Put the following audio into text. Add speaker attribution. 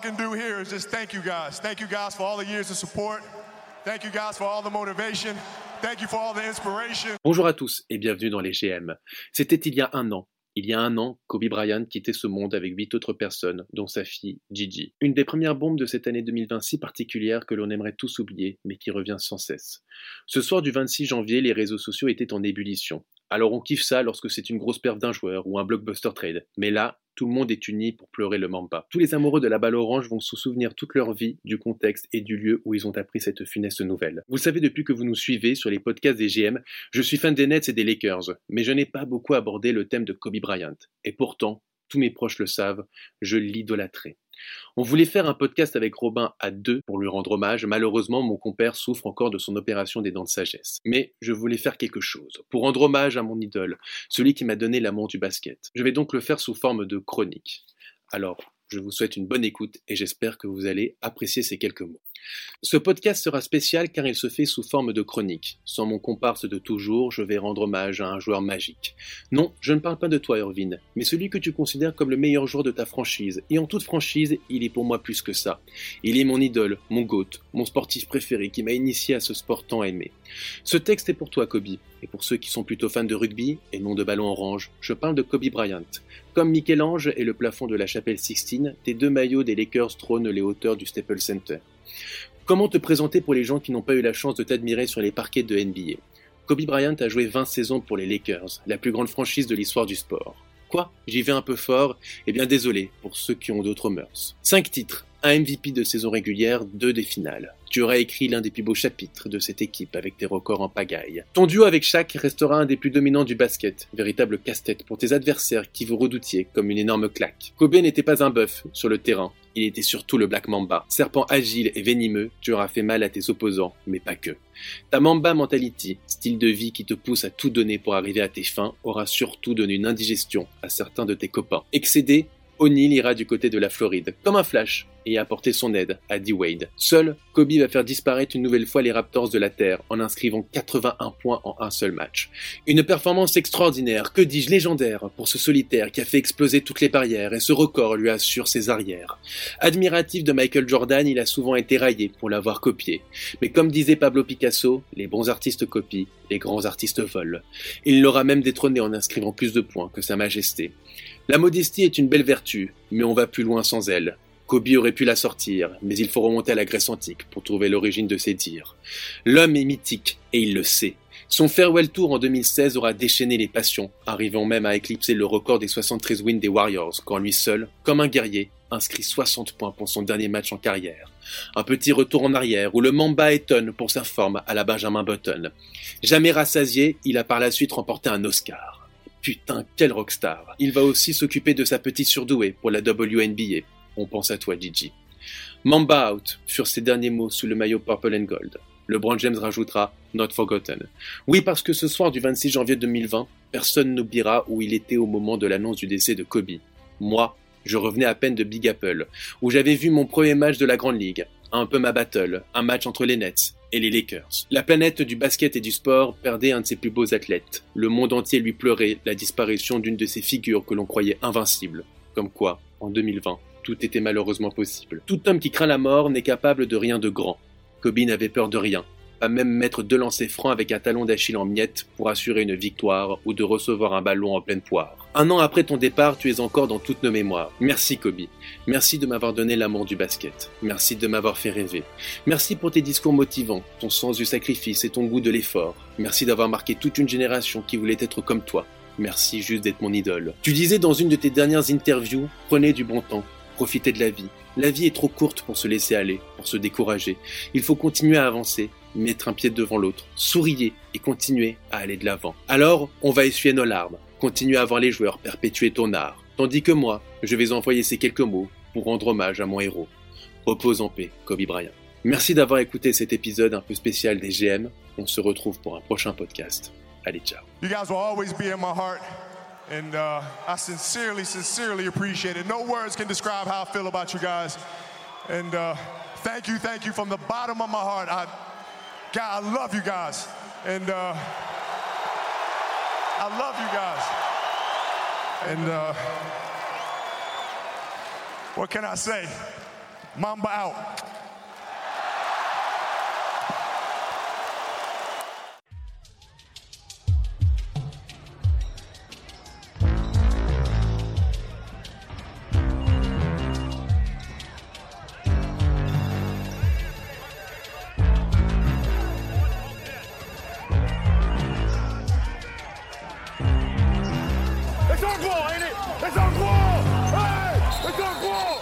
Speaker 1: Can do here is just thank you guys. Thank you guys for all the years of support. Thank you guys for all the motivation. Thank you for all the inspiration.
Speaker 2: Bonjour à tous et bienvenue dans les GM. C'était il y a un an. Il y a un an, Kobe Bryant quittait ce monde avec huit autres personnes, dont sa fille, Gigi. Une des premières bombes de cette année 2020 si particulière que l'on aimerait tous oublier, mais qui revient sans cesse. Ce soir du 26 janvier, les réseaux sociaux étaient en ébullition. Alors on kiffe ça lorsque c'est une grosse perte d'un joueur ou un blockbuster trade. Mais là, tout le monde est uni pour pleurer le Mamba. Tous les amoureux de la balle orange vont se souvenir toute leur vie du contexte et du lieu où ils ont appris cette funeste nouvelle. Vous savez depuis que vous nous suivez sur les podcasts des GM, je suis fan des Nets et des Lakers, mais je n'ai pas beaucoup abordé le thème de Kobe Bryant. Et pourtant, tous mes proches le savent, je l'idolâtrais. On voulait faire un podcast avec Robin à deux pour lui rendre hommage. Malheureusement, mon compère souffre encore de son opération des dents de sagesse. Mais je voulais faire quelque chose pour rendre hommage à mon idole, celui qui m'a donné l'amour du basket. Je vais donc le faire sous forme de chronique. Alors, je vous souhaite une bonne écoute et j'espère que vous allez apprécier ces quelques mots. Ce podcast sera spécial car il se fait sous forme de chronique. Sans mon comparse de toujours, je vais rendre hommage à un joueur magique. Non, je ne parle pas de toi, Irvine, mais celui que tu considères comme le meilleur joueur de ta franchise. Et en toute franchise, il est pour moi plus que ça. Il est mon idole, mon GOAT, mon sportif préféré qui m'a initié à ce sport tant aimé. Ce texte est pour toi, Kobe. Et pour ceux qui sont plutôt fans de rugby et non de ballon orange, je parle de Kobe Bryant. Comme Michel-Ange et le plafond de la chapelle Sixtine, tes deux maillots des Lakers trônent les hauteurs du Staples Center. Comment te présenter pour les gens qui n'ont pas eu la chance de t'admirer sur les parquets de NBA Kobe Bryant a joué 20 saisons pour les Lakers, la plus grande franchise de l'histoire du sport. Quoi? J'y vais un peu fort? Eh bien désolé pour ceux qui ont d'autres mœurs. 5 titres, un MVP de saison régulière, deux des finales. Tu auras écrit l'un des plus beaux chapitres de cette équipe avec tes records en pagaille. Ton duo avec Shaq restera un des plus dominants du basket, véritable casse-tête pour tes adversaires qui vous redoutiez comme une énorme claque. Kobe n'était pas un bœuf sur le terrain, il était surtout le Black Mamba. Serpent agile et venimeux, tu auras fait mal à tes opposants, mais pas que. Ta Mamba mentality, style de vie qui te pousse à tout donner pour arriver à tes fins, aura surtout donné une indigestion à certains de tes copains. Excédé, O'Neill ira du côté de la Floride, comme un flash, et apporter son aide à D-Wade. Seul, Kobe va faire disparaître une nouvelle fois les Raptors de la Terre en inscrivant 81 points en un seul match. Une performance extraordinaire, que dis-je légendaire, pour ce solitaire qui a fait exploser toutes les barrières et ce record lui assure ses arrières. Admiratif de Michael Jordan, il a souvent été raillé pour l'avoir copié. Mais comme disait Pablo Picasso, les bons artistes copient, les grands artistes volent. Il l'aura même détrôné en inscrivant plus de points que Sa Majesté. La modestie est une belle vertu, mais on va plus loin sans elle. Kobe aurait pu la sortir, mais il faut remonter à la Grèce antique pour trouver l'origine de ses dires. L'homme est mythique, et il le sait. Son farewell tour en 2016 aura déchaîné les passions, arrivant même à éclipser le record des 73 wins des Warriors, quand lui seul, comme un guerrier, inscrit 60 points pour son dernier match en carrière. Un petit retour en arrière où le Mamba étonne pour sa forme à la Benjamin Button. Jamais rassasié, il a par la suite remporté un Oscar. Putain, quel rockstar. Il va aussi s'occuper de sa petite surdouée pour la WNBA. On pense à toi, Gigi. Mamba out furent ses derniers mots sous le maillot Purple and Gold. LeBron James rajoutera Not Forgotten. Oui, parce que ce soir du 26 janvier 2020, personne n'oubliera où il était au moment de l'annonce du décès de Kobe. Moi, je revenais à peine de Big Apple, où j'avais vu mon premier match de la Grande Ligue, un peu ma battle, un match entre les Nets et les Lakers. La planète du basket et du sport perdait un de ses plus beaux athlètes. Le monde entier lui pleurait la disparition d'une de ses figures que l'on croyait invincible. Comme quoi, en 2020, tout était malheureusement possible. Tout homme qui craint la mort n'est capable de rien de grand. Kobe n'avait peur de rien, pas même mettre deux lancers francs avec un talon d'Achille en miettes pour assurer une victoire ou de recevoir un ballon en pleine poire. Un an après ton départ, tu es encore dans toutes nos mémoires. Merci Kobe. Merci de m'avoir donné l'amour du basket. Merci de m'avoir fait rêver. Merci pour tes discours motivants, ton sens du sacrifice et ton goût de l'effort. Merci d'avoir marqué toute une génération qui voulait être comme toi. Merci juste d'être mon idole. Tu disais dans une de tes dernières interviews, prenez du bon temps, profitez de la vie. La vie est trop courte pour se laisser aller, pour se décourager. Il faut continuer à avancer, mettre un pied devant l'autre, souriez et continuer à aller de l'avant. Alors, on va essuyer nos larmes, continuer à voir les joueurs perpétuer ton art, tandis que moi, je vais envoyer ces quelques mots pour rendre hommage à mon héros. Repose en paix, Kobe Bryant. Merci d'avoir écouté cet épisode un peu spécial des GM. On se retrouve pour un prochain podcast. Allez, ciao.
Speaker 1: You guys will always be in my heart. And uh, I sincerely, sincerely appreciate it. No words can describe how I feel about you guys. And uh, thank you, thank you from the bottom of my heart. I, God, I love you guys. And uh, I love you guys. And uh, what can I say? Mamba out. 快干活。